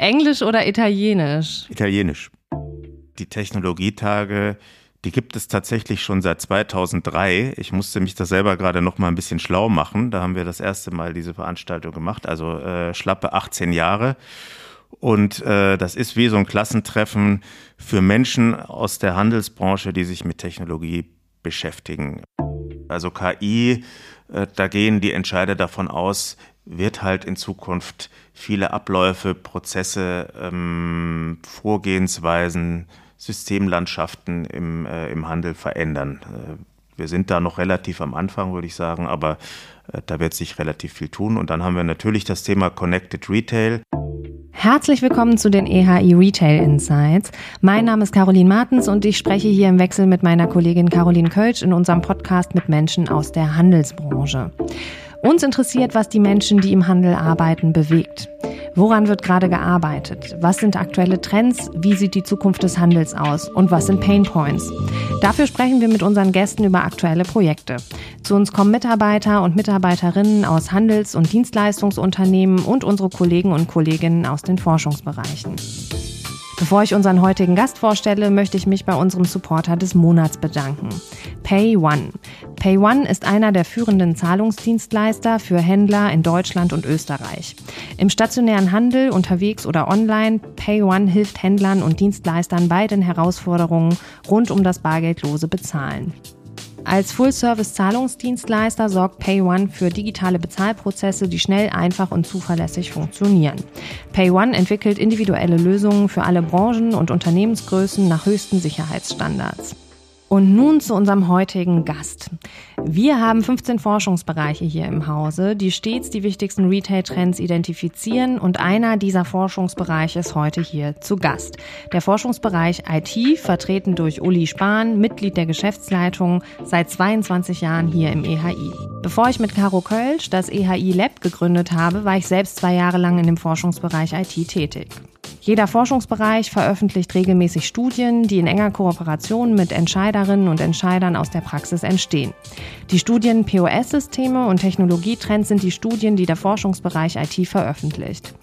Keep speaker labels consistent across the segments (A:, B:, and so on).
A: Englisch oder Italienisch?
B: Italienisch. Die Technologietage, die gibt es tatsächlich schon seit 2003. Ich musste mich da selber gerade noch mal ein bisschen schlau machen. Da haben wir das erste Mal diese Veranstaltung gemacht, also äh, schlappe 18 Jahre. Und äh, das ist wie so ein Klassentreffen für Menschen aus der Handelsbranche, die sich mit Technologie beschäftigen. Also KI, äh, da gehen die Entscheider davon aus, wird halt in Zukunft viele Abläufe, Prozesse, ähm, Vorgehensweisen, Systemlandschaften im, äh, im Handel verändern. Äh, wir sind da noch relativ am Anfang, würde ich sagen, aber äh, da wird sich relativ viel tun. Und dann haben wir natürlich das Thema Connected Retail.
A: Herzlich willkommen zu den EHI Retail Insights. Mein Name ist Caroline Martens und ich spreche hier im Wechsel mit meiner Kollegin Caroline Kölsch in unserem Podcast mit Menschen aus der Handelsbranche. Uns interessiert, was die Menschen, die im Handel arbeiten, bewegt. Woran wird gerade gearbeitet? Was sind aktuelle Trends? Wie sieht die Zukunft des Handels aus? Und was sind Pain Points? Dafür sprechen wir mit unseren Gästen über aktuelle Projekte. Zu uns kommen Mitarbeiter und Mitarbeiterinnen aus Handels- und Dienstleistungsunternehmen und unsere Kollegen und Kolleginnen aus den Forschungsbereichen. Bevor ich unseren heutigen Gast vorstelle, möchte ich mich bei unserem Supporter des Monats bedanken. PayOne. PayOne ist einer der führenden Zahlungsdienstleister für Händler in Deutschland und Österreich. Im stationären Handel, unterwegs oder online, PayOne hilft Händlern und Dienstleistern bei den Herausforderungen rund um das bargeldlose Bezahlen. Als Full-Service-Zahlungsdienstleister sorgt PayOne für digitale Bezahlprozesse, die schnell, einfach und zuverlässig funktionieren. PayOne entwickelt individuelle Lösungen für alle Branchen und Unternehmensgrößen nach höchsten Sicherheitsstandards. Und nun zu unserem heutigen Gast. Wir haben 15 Forschungsbereiche hier im Hause, die stets die wichtigsten Retail-Trends identifizieren und einer dieser Forschungsbereiche ist heute hier zu Gast. Der Forschungsbereich IT, vertreten durch Uli Spahn, Mitglied der Geschäftsleitung, seit 22 Jahren hier im EHI. Bevor ich mit Caro Kölsch das EHI Lab gegründet habe, war ich selbst zwei Jahre lang in dem Forschungsbereich IT tätig. Jeder Forschungsbereich veröffentlicht regelmäßig Studien, die in enger Kooperation mit Entscheiderinnen und Entscheidern aus der Praxis entstehen. Die Studien POS-Systeme und Technologietrends sind die Studien, die der Forschungsbereich IT veröffentlicht.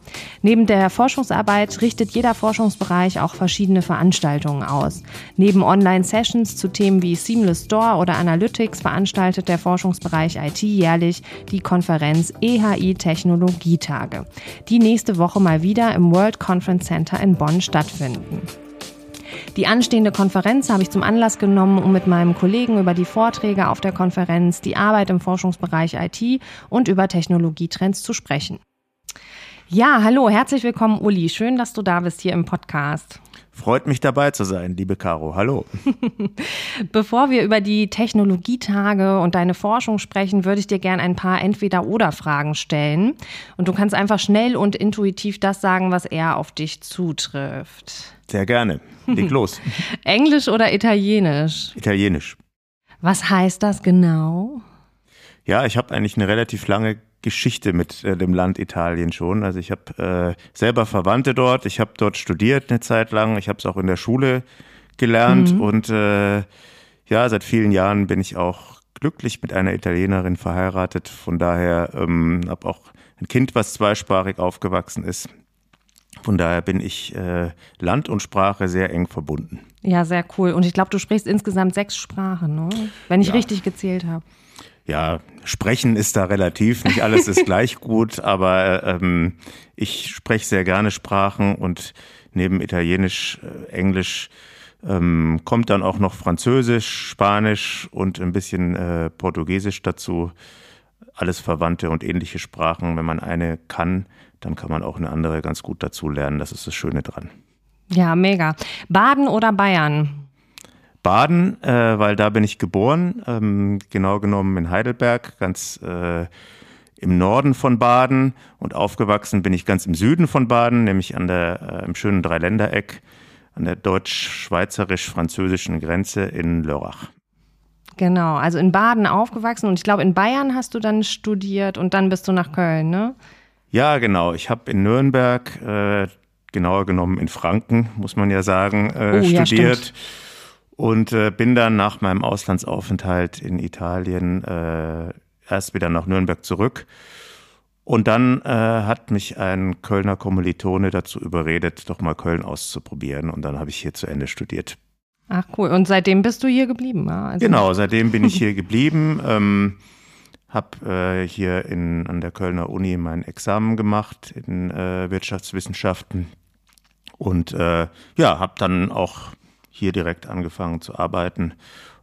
A: Neben der Forschungsarbeit richtet jeder Forschungsbereich auch verschiedene Veranstaltungen aus. Neben Online-Sessions zu Themen wie Seamless Store oder Analytics veranstaltet der Forschungsbereich IT jährlich die Konferenz EHI Technologietage, die nächste Woche mal wieder im World Conference Center in Bonn stattfinden. Die anstehende Konferenz habe ich zum Anlass genommen, um mit meinem Kollegen über die Vorträge auf der Konferenz, die Arbeit im Forschungsbereich IT und über Technologietrends zu sprechen. Ja, hallo, herzlich willkommen, Uli. Schön, dass du da bist hier im Podcast.
B: Freut mich dabei zu sein, liebe Caro. Hallo.
A: Bevor wir über die Technologietage und deine Forschung sprechen, würde ich dir gerne ein paar Entweder-Oder-Fragen stellen. Und du kannst einfach schnell und intuitiv das sagen, was eher auf dich zutrifft.
B: Sehr gerne. Leg los.
A: Englisch oder Italienisch?
B: Italienisch.
A: Was heißt das genau?
B: Ja, ich habe eigentlich eine relativ lange Geschichte mit äh, dem Land Italien schon. Also ich habe äh, selber Verwandte dort, ich habe dort studiert eine Zeit lang, ich habe es auch in der Schule gelernt mhm. und äh, ja, seit vielen Jahren bin ich auch glücklich mit einer Italienerin verheiratet. Von daher ähm, habe auch ein Kind, was zweisprachig aufgewachsen ist. Von daher bin ich äh, Land und Sprache sehr eng verbunden.
A: Ja, sehr cool. Und ich glaube, du sprichst insgesamt sechs Sprachen, ne? wenn ich ja. richtig gezählt habe.
B: Ja, sprechen ist da relativ, nicht alles ist gleich gut, aber ähm, ich spreche sehr gerne Sprachen und neben Italienisch, äh, Englisch ähm, kommt dann auch noch Französisch, Spanisch und ein bisschen äh, Portugiesisch dazu. Alles verwandte und ähnliche Sprachen. Wenn man eine kann, dann kann man auch eine andere ganz gut dazu lernen. Das ist das Schöne dran.
A: Ja, mega. Baden oder Bayern?
B: Baden, äh, weil da bin ich geboren, ähm, genau genommen in Heidelberg, ganz äh, im Norden von Baden und aufgewachsen bin ich ganz im Süden von Baden, nämlich an der, äh, im schönen Dreiländereck an der deutsch-schweizerisch-französischen Grenze in Lörrach.
A: Genau, also in Baden aufgewachsen und ich glaube in Bayern hast du dann studiert und dann bist du nach Köln, ne?
B: Ja, genau. Ich habe in Nürnberg, äh, genauer genommen in Franken, muss man ja sagen, äh, oh, studiert. Ja, und äh, bin dann nach meinem Auslandsaufenthalt in Italien äh, erst wieder nach Nürnberg zurück Und dann äh, hat mich ein Kölner Kommilitone dazu überredet, doch mal Köln auszuprobieren. Und dann habe ich hier zu Ende studiert.
A: Ach cool. Und seitdem bist du hier geblieben? Ja?
B: Also genau, seitdem bin ich hier geblieben. Ähm, habe äh, hier in, an der Kölner Uni mein Examen gemacht in äh, Wirtschaftswissenschaften und äh, ja, habe dann auch hier direkt angefangen zu arbeiten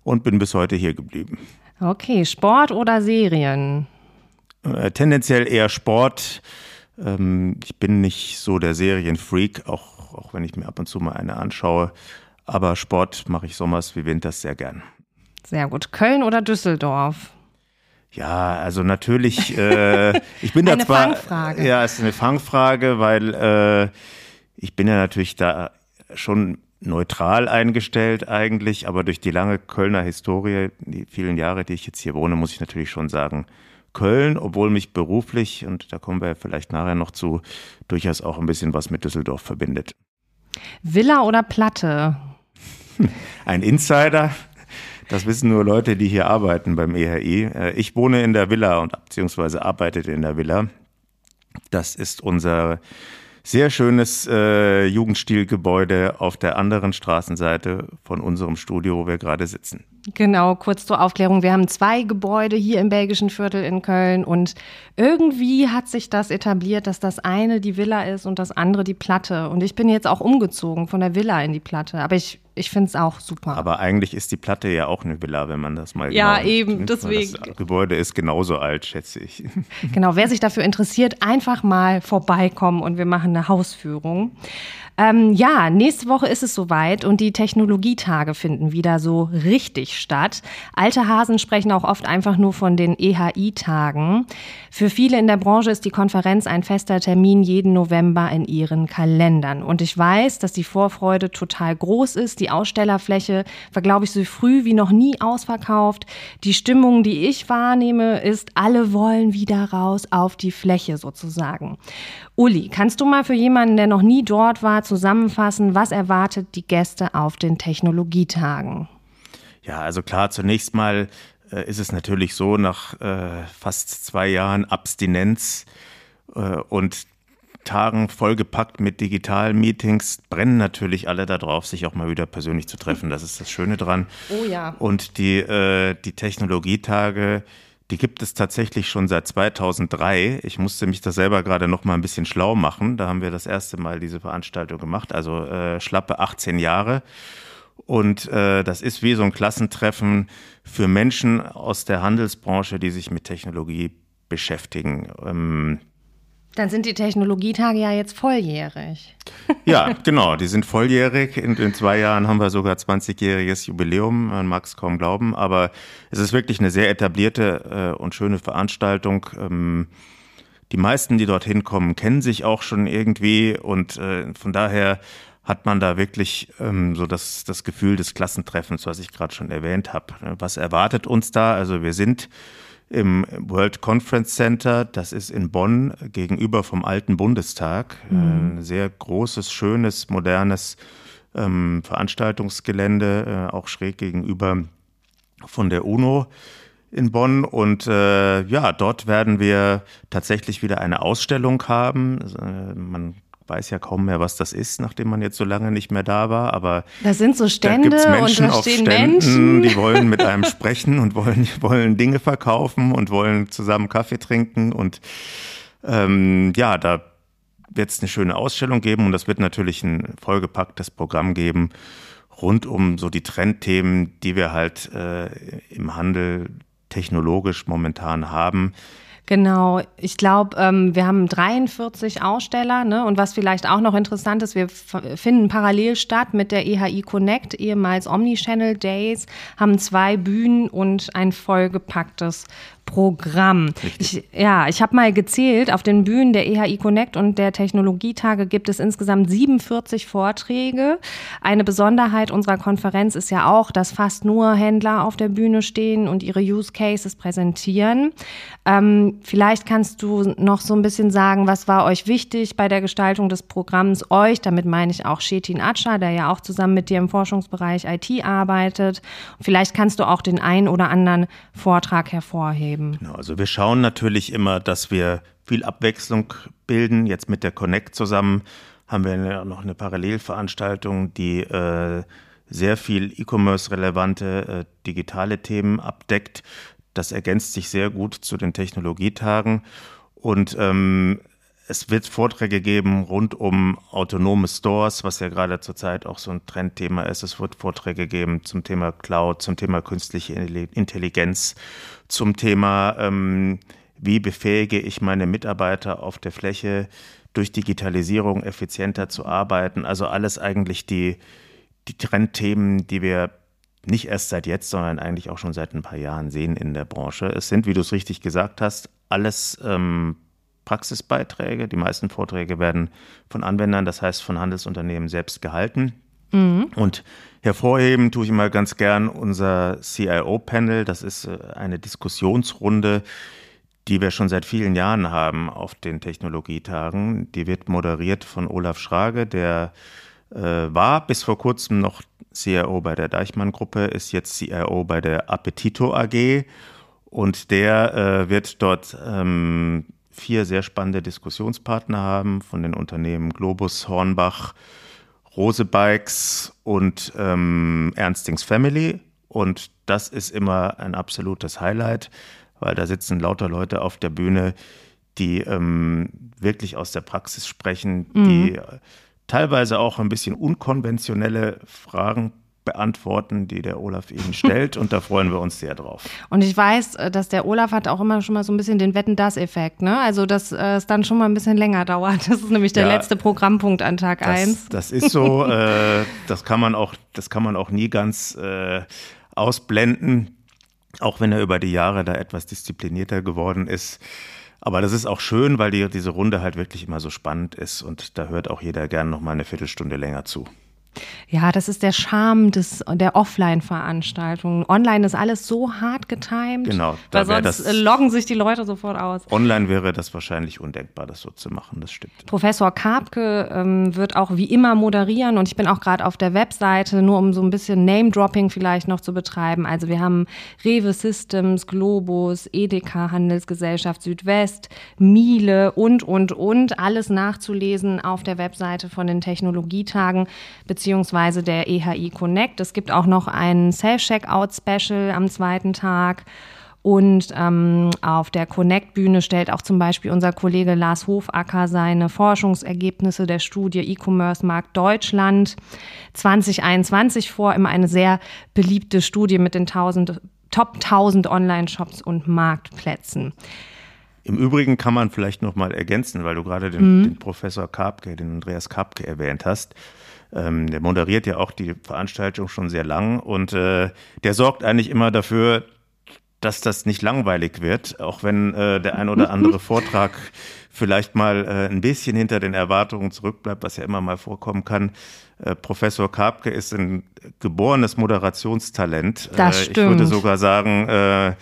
B: und bin bis heute hier geblieben.
A: Okay, Sport oder Serien?
B: Äh, tendenziell eher Sport. Ähm, ich bin nicht so der Serienfreak, auch, auch wenn ich mir ab und zu mal eine anschaue. Aber Sport mache ich sommers wie winters sehr gern.
A: Sehr gut. Köln oder Düsseldorf?
B: Ja, also natürlich, äh, ich bin da zwar.
A: Eine Fangfrage.
B: Ja, es ist eine Fangfrage, weil äh, ich bin ja natürlich da schon neutral eingestellt eigentlich, aber durch die lange Kölner Historie, die vielen Jahre, die ich jetzt hier wohne, muss ich natürlich schon sagen, Köln, obwohl mich beruflich, und da kommen wir vielleicht nachher noch zu, durchaus auch ein bisschen was mit Düsseldorf verbindet.
A: Villa oder Platte?
B: Ein Insider. Das wissen nur Leute, die hier arbeiten beim EHI. Äh, ich wohne in der Villa und beziehungsweise arbeite in der Villa. Das ist unser sehr schönes äh, Jugendstilgebäude auf der anderen Straßenseite von unserem Studio, wo wir gerade sitzen.
A: Genau, kurz zur Aufklärung. Wir haben zwei Gebäude hier im belgischen Viertel in Köln und irgendwie hat sich das etabliert, dass das eine die Villa ist und das andere die Platte. Und ich bin jetzt auch umgezogen von der Villa in die Platte. Aber ich, ich finde es auch super.
B: Aber eigentlich ist die Platte ja auch eine Villa, wenn man das mal
A: Ja,
B: genau
A: eben,
B: nimmt.
A: deswegen.
B: Das Gebäude ist genauso alt, schätze ich.
A: Genau, wer sich dafür interessiert, einfach mal vorbeikommen und wir machen eine Hausführung. Ähm, ja, nächste Woche ist es soweit und die Technologietage finden wieder so richtig statt. Alte Hasen sprechen auch oft einfach nur von den EHI-Tagen. Für viele in der Branche ist die Konferenz ein fester Termin jeden November in ihren Kalendern. Und ich weiß, dass die Vorfreude total groß ist. Die Ausstellerfläche war, glaube ich, so früh wie noch nie ausverkauft. Die Stimmung, die ich wahrnehme, ist, alle wollen wieder raus auf die Fläche sozusagen. Uli, kannst du mal für jemanden, der noch nie dort war, zusammenfassen, was erwartet die Gäste auf den Technologietagen?
B: Ja, also klar, zunächst mal äh, ist es natürlich so, nach äh, fast zwei Jahren Abstinenz äh, und Tagen vollgepackt mit digitalen Meetings brennen natürlich alle darauf, sich auch mal wieder persönlich zu treffen. Das ist das Schöne dran.
A: Oh ja.
B: Und die, äh, die Technologietage, die gibt es tatsächlich schon seit 2003. Ich musste mich da selber gerade noch mal ein bisschen schlau machen. Da haben wir das erste Mal diese Veranstaltung gemacht, also äh, schlappe 18 Jahre. Und äh, das ist wie so ein Klassentreffen für Menschen aus der Handelsbranche, die sich mit Technologie beschäftigen. Ähm,
A: dann sind die Technologietage ja jetzt volljährig.
B: Ja, genau, die sind volljährig. In, in zwei Jahren haben wir sogar 20-jähriges Jubiläum. Man mag es kaum glauben, aber es ist wirklich eine sehr etablierte äh, und schöne Veranstaltung. Ähm, die meisten, die dorthin kommen, kennen sich auch schon irgendwie und äh, von daher hat man da wirklich ähm, so das, das Gefühl des Klassentreffens, was ich gerade schon erwähnt habe. Was erwartet uns da? Also wir sind im World Conference Center. Das ist in Bonn gegenüber vom alten Bundestag. Mhm. Ein sehr großes, schönes, modernes ähm, Veranstaltungsgelände, äh, auch schräg gegenüber von der UNO in Bonn. Und äh, ja, dort werden wir tatsächlich wieder eine Ausstellung haben. Also, äh, man weiß ja kaum mehr, was das ist, nachdem man jetzt so lange nicht mehr da war. Aber
A: das sind so Stände
B: da gibt's Menschen
A: und da
B: auf
A: stehen
B: Ständen,
A: Menschen.
B: die wollen mit einem sprechen und wollen, wollen Dinge verkaufen und wollen zusammen Kaffee trinken. Und ähm, ja, da wird es eine schöne Ausstellung geben und das wird natürlich ein vollgepacktes Programm geben rund um so die Trendthemen, die wir halt äh, im Handel technologisch momentan haben.
A: Genau, ich glaube, ähm, wir haben 43 Aussteller ne? und was vielleicht auch noch interessant ist, wir finden parallel statt mit der EHI Connect, ehemals Omnichannel Days, haben zwei Bühnen und ein vollgepacktes Programm. Ich, ja, ich habe mal gezählt, auf den Bühnen der EHI Connect und der Technologietage gibt es insgesamt 47 Vorträge. Eine Besonderheit unserer Konferenz ist ja auch, dass fast nur Händler auf der Bühne stehen und ihre Use Cases präsentieren. Ähm, vielleicht kannst du noch so ein bisschen sagen, was war euch wichtig bei der Gestaltung des Programms euch? Damit meine ich auch Shetin Atscha, der ja auch zusammen mit dir im Forschungsbereich IT arbeitet. Vielleicht kannst du auch den einen oder anderen Vortrag hervorheben.
B: Genau, also wir schauen natürlich immer, dass wir viel Abwechslung bilden. Jetzt mit der Connect zusammen haben wir noch eine Parallelveranstaltung, die äh, sehr viel E-Commerce-relevante äh, digitale Themen abdeckt. Das ergänzt sich sehr gut zu den Technologietagen. Und ähm, es wird Vorträge geben rund um autonome Stores, was ja gerade zurzeit auch so ein Trendthema ist. Es wird Vorträge geben zum Thema Cloud, zum Thema künstliche Intelligenz, zum Thema, ähm, wie befähige ich meine Mitarbeiter auf der Fläche durch Digitalisierung effizienter zu arbeiten. Also alles eigentlich die, die Trendthemen, die wir nicht erst seit jetzt, sondern eigentlich auch schon seit ein paar Jahren sehen in der Branche. Es sind, wie du es richtig gesagt hast, alles ähm, Praxisbeiträge. Die meisten Vorträge werden von Anwendern, das heißt von Handelsunternehmen selbst gehalten. Mhm. Und hervorheben tue ich immer ganz gern unser CIO-Panel. Das ist äh, eine Diskussionsrunde, die wir schon seit vielen Jahren haben auf den Technologietagen. Die wird moderiert von Olaf Schrage, der äh, war bis vor kurzem noch CIO bei der Deichmann-Gruppe, ist jetzt CIO bei der Appetito AG und der äh, wird dort ähm, vier sehr spannende Diskussionspartner haben von den Unternehmen Globus, Hornbach, Rose Bikes und ähm, Ernstings Family. Und das ist immer ein absolutes Highlight, weil da sitzen lauter Leute auf der Bühne, die ähm, wirklich aus der Praxis sprechen, mhm. die teilweise auch ein bisschen unkonventionelle Fragen beantworten, die der Olaf Ihnen stellt. Und da freuen wir uns sehr drauf.
A: Und ich weiß, äh, dass der Olaf hat auch immer schon mal so ein bisschen den Wetten-Das-Effekt. Ne? Also, dass äh, es dann schon mal ein bisschen länger dauert. Das ist nämlich der ja, letzte Programmpunkt an Tag
B: das,
A: 1.
B: Das ist so. äh, das, kann man auch, das kann man auch nie ganz äh, ausblenden. Auch wenn er über die Jahre da etwas disziplinierter geworden ist. Aber das ist auch schön, weil die, diese Runde halt wirklich immer so spannend ist und da hört auch jeder gern noch mal eine Viertelstunde länger zu.
A: Ja, das ist der Charme des, der Offline-Veranstaltung. Online ist alles so hart getimed.
B: Genau.
A: Da weil sonst das, loggen sich die Leute sofort aus.
B: Online wäre das wahrscheinlich undenkbar, das so zu machen, das stimmt.
A: Professor Karpke ähm, wird auch wie immer moderieren und ich bin auch gerade auf der Webseite, nur um so ein bisschen Name-Dropping vielleicht noch zu betreiben. Also wir haben Rewe Systems, Globus, Edeka Handelsgesellschaft Südwest, Miele und, und, und. Alles nachzulesen auf der Webseite von den Technologietagen, beziehungsweise beziehungsweise der EHI Connect. Es gibt auch noch ein Self-Checkout-Special am zweiten Tag. Und ähm, auf der Connect-Bühne stellt auch zum Beispiel unser Kollege Lars Hofacker seine Forschungsergebnisse der Studie E-Commerce Markt Deutschland 2021 vor. Immer eine sehr beliebte Studie mit den 1000, Top 1000 Online-Shops und Marktplätzen.
B: Im Übrigen kann man vielleicht noch mal ergänzen, weil du gerade den, mhm. den Professor Karpke, den Andreas Karpke erwähnt hast. Ähm, der moderiert ja auch die Veranstaltung schon sehr lang und äh, der sorgt eigentlich immer dafür, dass das nicht langweilig wird, auch wenn äh, der ein oder andere Vortrag vielleicht mal äh, ein bisschen hinter den Erwartungen zurückbleibt, was ja immer mal vorkommen kann. Äh, Professor Karpke ist ein geborenes Moderationstalent.
A: Das stimmt.
B: Ich würde sogar sagen, äh,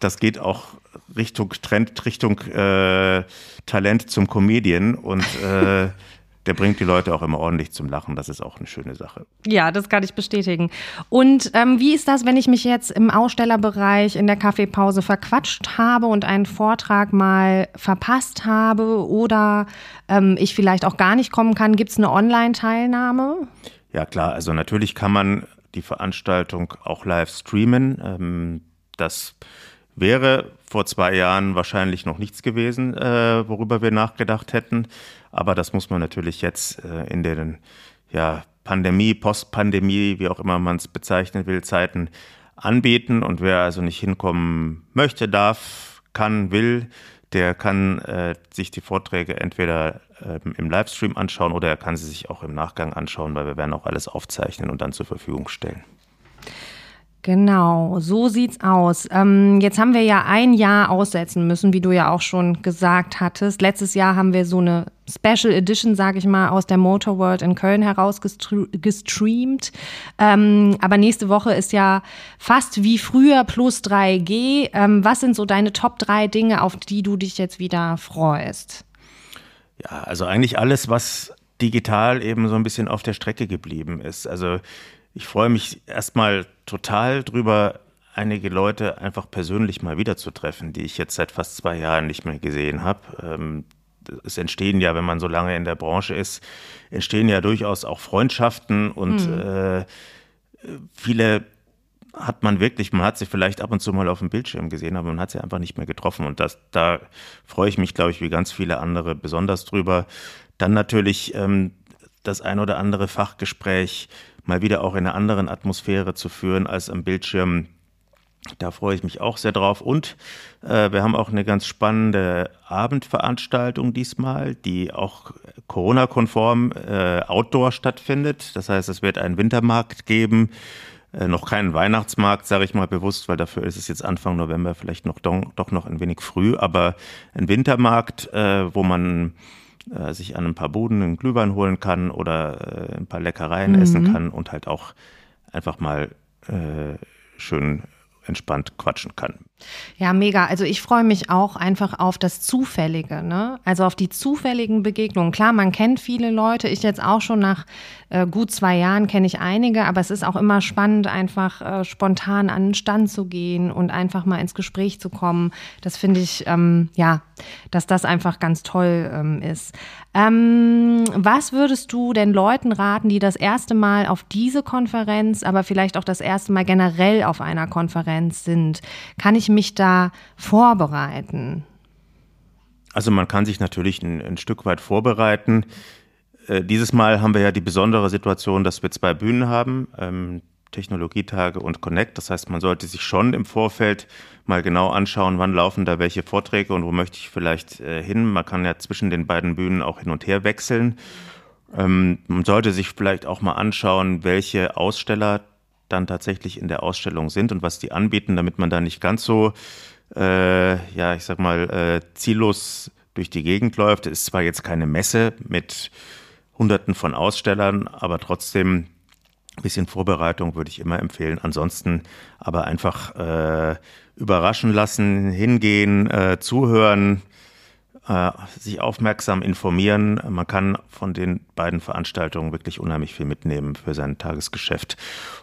B: das geht auch Richtung Trend, Richtung äh, Talent zum Comedian und äh, der bringt die Leute auch immer ordentlich zum Lachen. Das ist auch eine schöne Sache.
A: Ja, das kann ich bestätigen. Und ähm, wie ist das, wenn ich mich jetzt im Ausstellerbereich in der Kaffeepause verquatscht habe und einen Vortrag mal verpasst habe oder ähm, ich vielleicht auch gar nicht kommen kann? Gibt es eine Online-Teilnahme?
B: Ja, klar. Also natürlich kann man die Veranstaltung auch live streamen. Ähm, das wäre vor zwei Jahren wahrscheinlich noch nichts gewesen, äh, worüber wir nachgedacht hätten. Aber das muss man natürlich jetzt äh, in den ja, Pandemie, Postpandemie, wie auch immer man es bezeichnen will, Zeiten anbieten. Und wer also nicht hinkommen möchte, darf, kann, will, der kann äh, sich die Vorträge entweder äh, im Livestream anschauen oder er kann sie sich auch im Nachgang anschauen, weil wir werden auch alles aufzeichnen und dann zur Verfügung stellen.
A: Genau, so sieht's aus. Ähm, jetzt haben wir ja ein Jahr aussetzen müssen, wie du ja auch schon gesagt hattest. Letztes Jahr haben wir so eine Special Edition, sage ich mal, aus der Motor World in Köln herausgestreamt. Ähm, aber nächste Woche ist ja fast wie früher plus 3G. Ähm, was sind so deine Top 3 Dinge, auf die du dich jetzt wieder freust?
B: Ja, also eigentlich alles, was digital eben so ein bisschen auf der Strecke geblieben ist. Also ich freue mich erstmal total drüber, einige Leute einfach persönlich mal wiederzutreffen, die ich jetzt seit fast zwei Jahren nicht mehr gesehen habe. Ähm, es entstehen ja, wenn man so lange in der Branche ist, entstehen ja durchaus auch Freundschaften und mhm. viele hat man wirklich, man hat sie vielleicht ab und zu mal auf dem Bildschirm gesehen, aber man hat sie einfach nicht mehr getroffen. Und das, da freue ich mich, glaube ich, wie ganz viele andere besonders drüber. Dann natürlich ähm, das ein oder andere Fachgespräch mal wieder auch in einer anderen Atmosphäre zu führen als am Bildschirm. Da freue ich mich auch sehr drauf. Und äh, wir haben auch eine ganz spannende Abendveranstaltung diesmal, die auch Corona-konform äh, outdoor stattfindet. Das heißt, es wird einen Wintermarkt geben. Äh, noch keinen Weihnachtsmarkt, sage ich mal bewusst, weil dafür ist es jetzt Anfang November vielleicht noch doch, noch ein wenig früh. Aber ein Wintermarkt, äh, wo man äh, sich an ein paar Buden einen Glühwein holen kann oder äh, ein paar Leckereien mhm. essen kann und halt auch einfach mal äh, schön entspannt quatschen kann.
A: Ja, mega. Also ich freue mich auch einfach auf das Zufällige, ne? Also auf die zufälligen Begegnungen. Klar, man kennt viele Leute. Ich jetzt auch schon nach äh, gut zwei Jahren kenne ich einige, aber es ist auch immer spannend, einfach äh, spontan an den Stand zu gehen und einfach mal ins Gespräch zu kommen. Das finde ich, ähm, ja, dass das einfach ganz toll ähm, ist. Ähm, was würdest du denn Leuten raten, die das erste Mal auf diese Konferenz, aber vielleicht auch das erste Mal generell auf einer Konferenz sind? Kann ich mich da vorbereiten?
B: Also man kann sich natürlich ein, ein Stück weit vorbereiten. Äh, dieses Mal haben wir ja die besondere Situation, dass wir zwei Bühnen haben, ähm, Technologietage und Connect. Das heißt, man sollte sich schon im Vorfeld mal genau anschauen, wann laufen da welche Vorträge und wo möchte ich vielleicht äh, hin. Man kann ja zwischen den beiden Bühnen auch hin und her wechseln. Ähm, man sollte sich vielleicht auch mal anschauen, welche Aussteller dann tatsächlich in der Ausstellung sind und was die anbieten, damit man da nicht ganz so, äh, ja, ich sag mal, äh, ziellos durch die Gegend läuft. Es ist zwar jetzt keine Messe mit Hunderten von Ausstellern, aber trotzdem ein bisschen Vorbereitung würde ich immer empfehlen. Ansonsten aber einfach äh, überraschen lassen, hingehen, äh, zuhören, äh, sich aufmerksam informieren. Man kann von den beiden Veranstaltungen wirklich unheimlich viel mitnehmen für sein Tagesgeschäft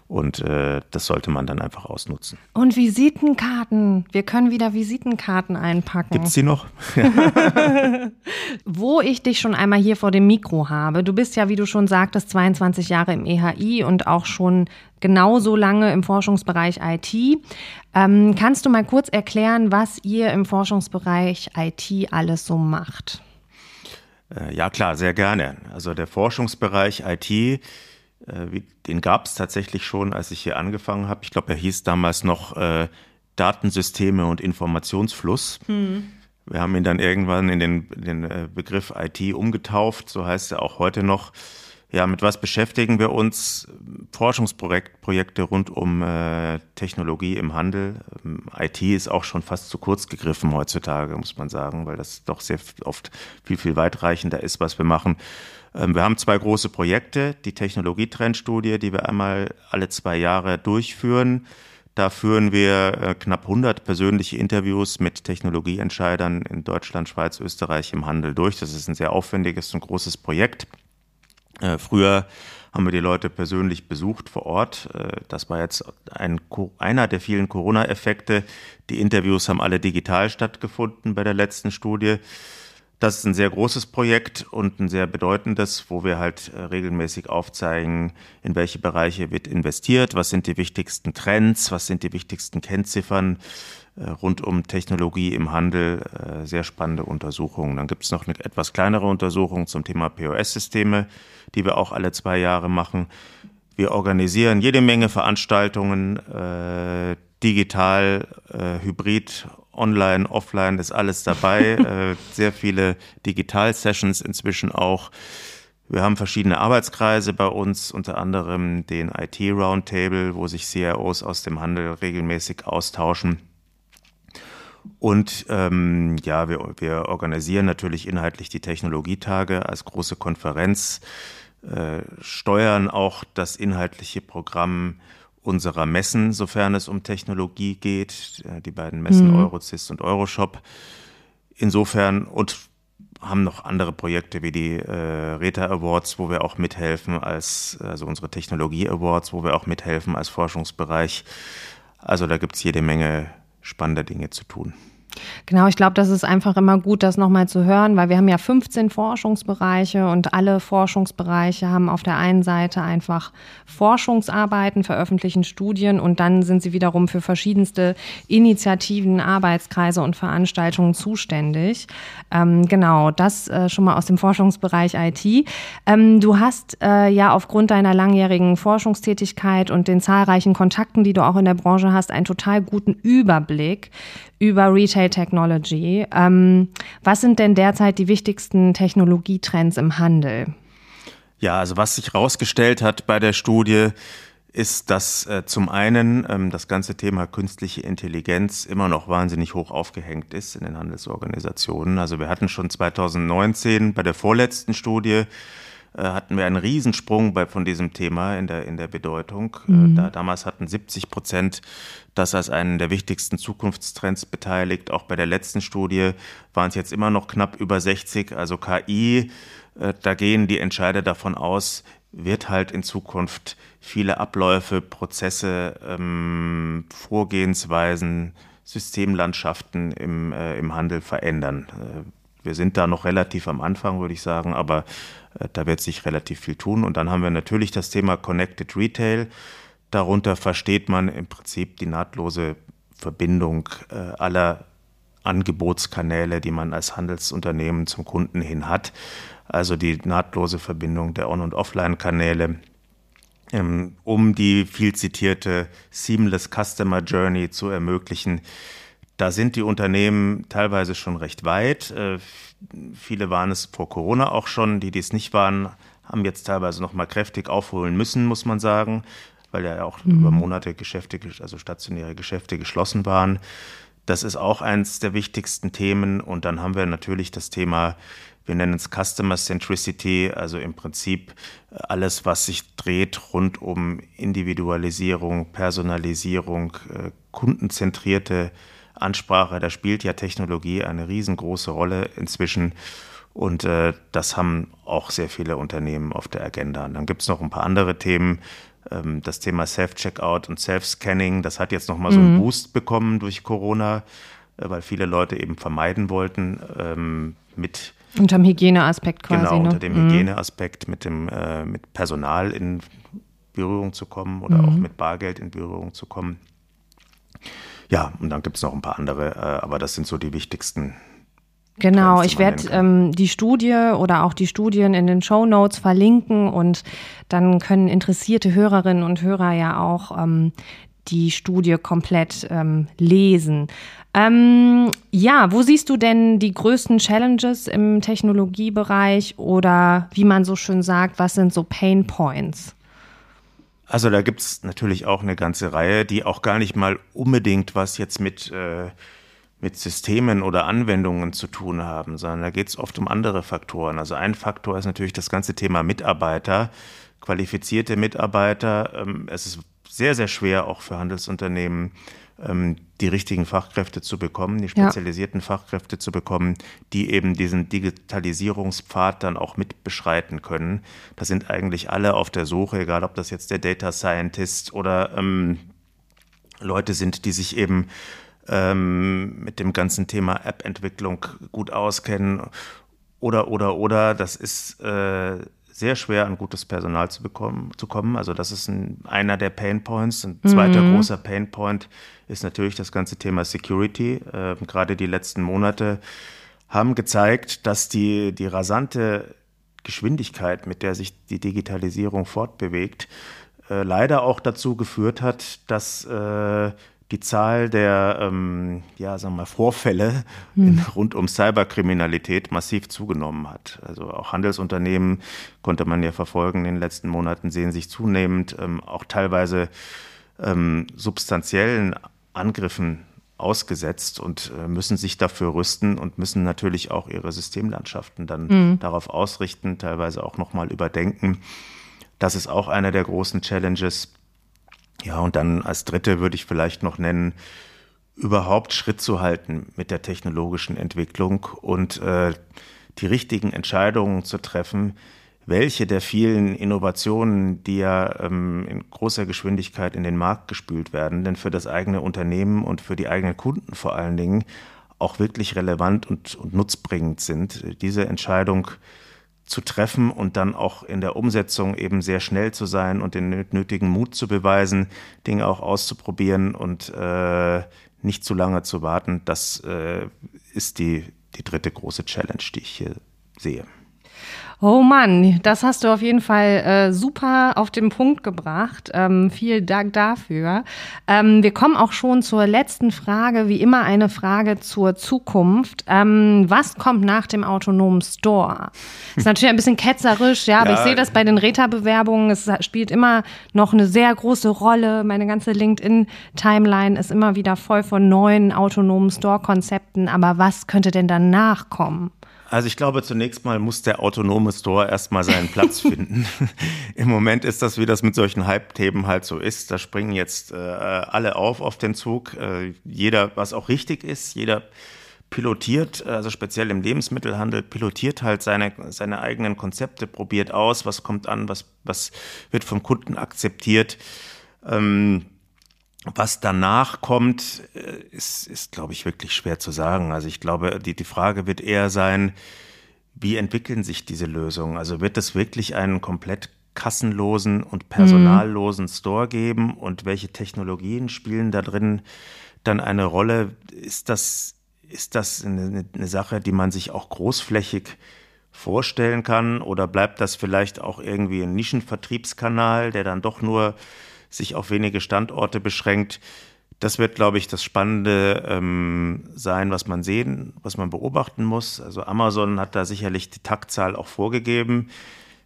B: und äh, das sollte man dann einfach ausnutzen.
A: Und Visitenkarten. Wir können wieder Visitenkarten einpacken.
B: Gibt es die noch?
A: Wo ich dich schon einmal hier vor dem Mikro habe. Du bist ja, wie du schon sagtest, 22 Jahre im EHI und auch schon genauso lange im Forschungsbereich IT. Ähm, kannst du mal kurz erklären, was ihr im Forschungsbereich IT alles so macht?
B: Äh, ja, klar, sehr gerne. Also der Forschungsbereich IT, äh, den gab es tatsächlich schon, als ich hier angefangen habe. Ich glaube, er hieß damals noch äh, Datensysteme und Informationsfluss. Hm. Wir haben ihn dann irgendwann in den, den Begriff IT umgetauft, so heißt er auch heute noch. Ja, mit was beschäftigen wir uns? Forschungsprojekte rund um äh, Technologie im Handel. Ähm, IT ist auch schon fast zu kurz gegriffen heutzutage, muss man sagen, weil das doch sehr oft viel, viel weitreichender ist, was wir machen. Ähm, wir haben zwei große Projekte, die Technologietrendstudie, die wir einmal alle zwei Jahre durchführen. Da führen wir äh, knapp 100 persönliche Interviews mit Technologieentscheidern in Deutschland, Schweiz, Österreich im Handel durch. Das ist ein sehr aufwendiges und großes Projekt. Äh, früher haben wir die Leute persönlich besucht vor Ort. Äh, das war jetzt ein, einer der vielen Corona-Effekte. Die Interviews haben alle digital stattgefunden bei der letzten Studie. Das ist ein sehr großes Projekt und ein sehr bedeutendes, wo wir halt äh, regelmäßig aufzeigen, in welche Bereiche wird investiert, was sind die wichtigsten Trends, was sind die wichtigsten Kennziffern rund um Technologie im Handel. Sehr spannende Untersuchungen. Dann gibt es noch eine etwas kleinere Untersuchung zum Thema POS-Systeme die wir auch alle zwei Jahre machen. Wir organisieren jede Menge Veranstaltungen, äh, digital, äh, hybrid, online, offline, ist alles dabei. äh, sehr viele Digital-Sessions inzwischen auch. Wir haben verschiedene Arbeitskreise bei uns, unter anderem den IT-Roundtable, wo sich CIOs aus dem Handel regelmäßig austauschen. Und ähm, ja, wir, wir organisieren natürlich inhaltlich die Technologietage als große Konferenz äh, steuern auch das inhaltliche Programm unserer Messen, sofern es um Technologie geht, äh, die beiden Messen mhm. Eurocist und Euroshop. Insofern und haben noch andere Projekte wie die äh, Reta Awards, wo wir auch mithelfen als, also unsere Technologie Awards, wo wir auch mithelfen als Forschungsbereich. Also da gibt es jede Menge spannender Dinge zu tun.
A: Genau, ich glaube, das ist einfach immer gut, das nochmal zu hören, weil wir haben ja 15 Forschungsbereiche und alle Forschungsbereiche haben auf der einen Seite einfach Forschungsarbeiten, veröffentlichen Studien und dann sind sie wiederum für verschiedenste Initiativen, Arbeitskreise und Veranstaltungen zuständig. Ähm, genau, das äh, schon mal aus dem Forschungsbereich IT. Ähm, du hast äh, ja aufgrund deiner langjährigen Forschungstätigkeit und den zahlreichen Kontakten, die du auch in der Branche hast, einen total guten Überblick über Retail Technology. Ähm, was sind denn derzeit die wichtigsten Technologietrends im Handel?
B: Ja, also was sich herausgestellt hat bei der Studie, ist, dass äh, zum einen ähm, das ganze Thema künstliche Intelligenz immer noch wahnsinnig hoch aufgehängt ist in den Handelsorganisationen. Also wir hatten schon 2019 bei der vorletzten Studie hatten wir einen Riesensprung bei, von diesem Thema in der, in der Bedeutung. Äh, mhm. Da, damals hatten 70 Prozent das als einen der wichtigsten Zukunftstrends beteiligt. Auch bei der letzten Studie waren es jetzt immer noch knapp über 60. Also KI, äh, da gehen die Entscheider davon aus, wird halt in Zukunft viele Abläufe, Prozesse, ähm, Vorgehensweisen, Systemlandschaften im, äh, im Handel verändern. Wir sind da noch relativ am Anfang, würde ich sagen, aber äh, da wird sich relativ viel tun. Und dann haben wir natürlich das Thema Connected Retail. Darunter versteht man im Prinzip die nahtlose Verbindung äh, aller Angebotskanäle, die man als Handelsunternehmen zum Kunden hin hat. Also die nahtlose Verbindung der On- und Offline-Kanäle, ähm, um die viel zitierte Seamless Customer Journey zu ermöglichen. Da sind die Unternehmen teilweise schon recht weit. Äh, viele waren es vor Corona auch schon. Die, die es nicht waren, haben jetzt teilweise noch mal kräftig aufholen müssen, muss man sagen, weil ja auch mhm. über Monate Geschäfte, also stationäre Geschäfte geschlossen waren. Das ist auch eins der wichtigsten Themen. Und dann haben wir natürlich das Thema, wir nennen es Customer Centricity, also im Prinzip alles, was sich dreht rund um Individualisierung, Personalisierung, äh, kundenzentrierte Ansprache. Da spielt ja Technologie eine riesengroße Rolle inzwischen. Und äh, das haben auch sehr viele Unternehmen auf der Agenda. Und dann gibt es noch ein paar andere Themen. Ähm, das Thema Self-Checkout und Self-Scanning, das hat jetzt nochmal mhm. so einen mhm. Boost bekommen durch Corona, äh, weil viele Leute eben vermeiden wollten, ähm, mit
A: unter dem Hygieneaspekt quasi.
B: Genau,
A: ne?
B: unter dem mhm. Hygieneaspekt mit dem äh, mit Personal in Berührung zu kommen oder mhm. auch mit Bargeld in Berührung zu kommen. Ja, und dann gibt es noch ein paar andere, äh, aber das sind so die wichtigsten.
A: Genau, Trends, ich werde ähm, die Studie oder auch die Studien in den Show Notes verlinken und dann können interessierte Hörerinnen und Hörer ja auch ähm, die Studie komplett ähm, lesen. Ähm, ja, wo siehst du denn die größten Challenges im Technologiebereich oder wie man so schön sagt, was sind so Pain Points?
B: Also da gibt es natürlich auch eine ganze Reihe, die auch gar nicht mal unbedingt was jetzt mit, äh, mit Systemen oder Anwendungen zu tun haben, sondern da geht es oft um andere Faktoren. Also ein Faktor ist natürlich das ganze Thema Mitarbeiter, qualifizierte Mitarbeiter. Ähm, es ist sehr, sehr schwer auch für Handelsunternehmen, die richtigen Fachkräfte zu bekommen, die spezialisierten ja. Fachkräfte zu bekommen, die eben diesen Digitalisierungspfad dann auch mit beschreiten können. Da sind eigentlich alle auf der Suche, egal ob das jetzt der Data Scientist oder ähm, Leute sind, die sich eben ähm, mit dem ganzen Thema App-Entwicklung gut auskennen oder, oder, oder. Das ist äh, sehr schwer, an gutes Personal zu, bekommen, zu kommen. Also das ist ein, einer der Pain Points. Ein zweiter mhm. großer Pain Point ist natürlich das ganze Thema Security. Äh, gerade die letzten Monate haben gezeigt, dass die, die rasante Geschwindigkeit, mit der sich die Digitalisierung fortbewegt, äh, leider auch dazu geführt hat, dass äh, die Zahl der ähm, ja, sagen wir, Vorfälle hm. in, rund um Cyberkriminalität massiv zugenommen hat. Also auch Handelsunternehmen konnte man ja verfolgen in den letzten Monaten, sehen sich zunehmend ähm, auch teilweise ähm, substanziellen Angriffen ausgesetzt und äh, müssen sich dafür rüsten und müssen natürlich auch ihre Systemlandschaften dann mhm. darauf ausrichten, teilweise auch nochmal überdenken. Das ist auch einer der großen Challenges. Ja, und dann als dritte würde ich vielleicht noch nennen, überhaupt Schritt zu halten mit der technologischen Entwicklung und äh, die richtigen Entscheidungen zu treffen, welche der vielen Innovationen, die ja ähm, in großer Geschwindigkeit in den Markt gespült werden, denn für das eigene Unternehmen und für die eigenen Kunden vor allen Dingen auch wirklich relevant und, und nutzbringend sind. Diese Entscheidung zu treffen und dann auch in der Umsetzung eben sehr schnell zu sein und den nötigen Mut zu beweisen, Dinge auch auszuprobieren und äh, nicht zu lange zu warten, das äh, ist die, die dritte große Challenge, die ich hier sehe.
A: Oh Mann, das hast du auf jeden Fall äh, super auf den Punkt gebracht. Ähm, vielen Dank dafür. Ähm, wir kommen auch schon zur letzten Frage, wie immer eine Frage zur Zukunft. Ähm, was kommt nach dem autonomen Store? Ist natürlich ein bisschen ketzerisch, ja, aber ja. ich sehe das bei den Reta-Bewerbungen. Es spielt immer noch eine sehr große Rolle. Meine ganze LinkedIn-Timeline ist immer wieder voll von neuen autonomen Store-Konzepten. Aber was könnte denn danach kommen?
B: Also ich glaube, zunächst mal muss der autonome Store erstmal seinen Platz finden. Im Moment ist das, wie das mit solchen Hype-Themen halt so ist. Da springen jetzt äh, alle auf auf den Zug. Äh, jeder, was auch richtig ist, jeder pilotiert, also speziell im Lebensmittelhandel, pilotiert halt seine, seine eigenen Konzepte, probiert aus, was kommt an, was, was wird vom Kunden akzeptiert. Ähm, was danach kommt, äh, ist, ist glaube ich, wirklich schwer zu sagen. Also ich glaube, die, die Frage wird eher sein, wie entwickeln sich diese Lösungen? Also wird es wirklich einen komplett kassenlosen und personallosen mhm. Store geben und welche Technologien spielen da drin dann eine Rolle? Ist das, ist das eine, eine Sache, die man sich auch großflächig vorstellen kann oder bleibt das vielleicht auch irgendwie ein Nischenvertriebskanal, der dann doch nur sich auf wenige Standorte beschränkt. Das wird, glaube ich, das Spannende ähm, sein, was man sehen, was man beobachten muss. Also Amazon hat da sicherlich die Taktzahl auch vorgegeben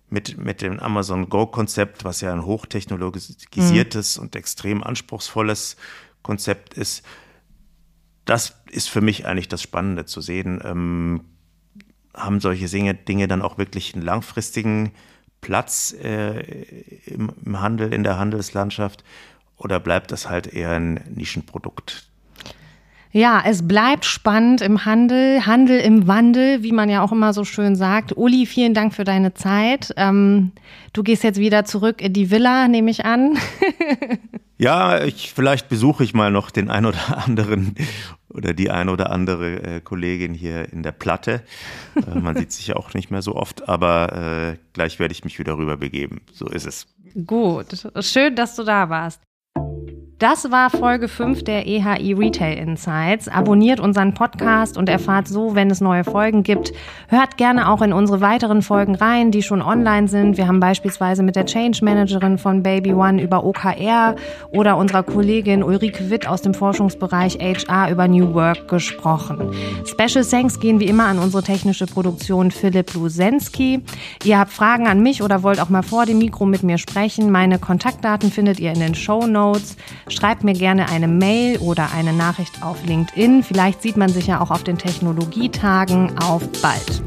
B: mit, mit dem Amazon Go-Konzept, was ja ein hochtechnologisiertes mhm. und extrem anspruchsvolles Konzept ist. Das ist für mich eigentlich das Spannende zu sehen. Ähm, haben solche Dinge, Dinge dann auch wirklich einen langfristigen Platz äh, im, im Handel, in der Handelslandschaft? Oder bleibt das halt eher ein Nischenprodukt?
A: Ja, es bleibt spannend im Handel, Handel im Wandel, wie man ja auch immer so schön sagt. Uli, vielen Dank für deine Zeit. Ähm, du gehst jetzt wieder zurück in die Villa, nehme ich an.
B: ja, ich, vielleicht besuche ich mal noch den ein oder anderen oder die ein oder andere äh, Kollegin hier in der Platte. Äh, man sieht sich ja auch nicht mehr so oft, aber äh, gleich werde ich mich wieder rüber begeben. So ist es.
A: Gut, schön, dass du da warst. Das war Folge 5 der EHI Retail Insights. Abonniert unseren Podcast und erfahrt so, wenn es neue Folgen gibt. Hört gerne auch in unsere weiteren Folgen rein, die schon online sind. Wir haben beispielsweise mit der Change Managerin von Baby One über OKR oder unserer Kollegin Ulrike Witt aus dem Forschungsbereich HR über New Work gesprochen. Special Thanks gehen wie immer an unsere technische Produktion Philipp Lusensky. Ihr habt Fragen an mich oder wollt auch mal vor dem Mikro mit mir sprechen. Meine Kontaktdaten findet ihr in den Show Notes. Schreibt mir gerne eine Mail oder eine Nachricht auf LinkedIn. Vielleicht sieht man sich ja auch auf den Technologietagen. Auf bald!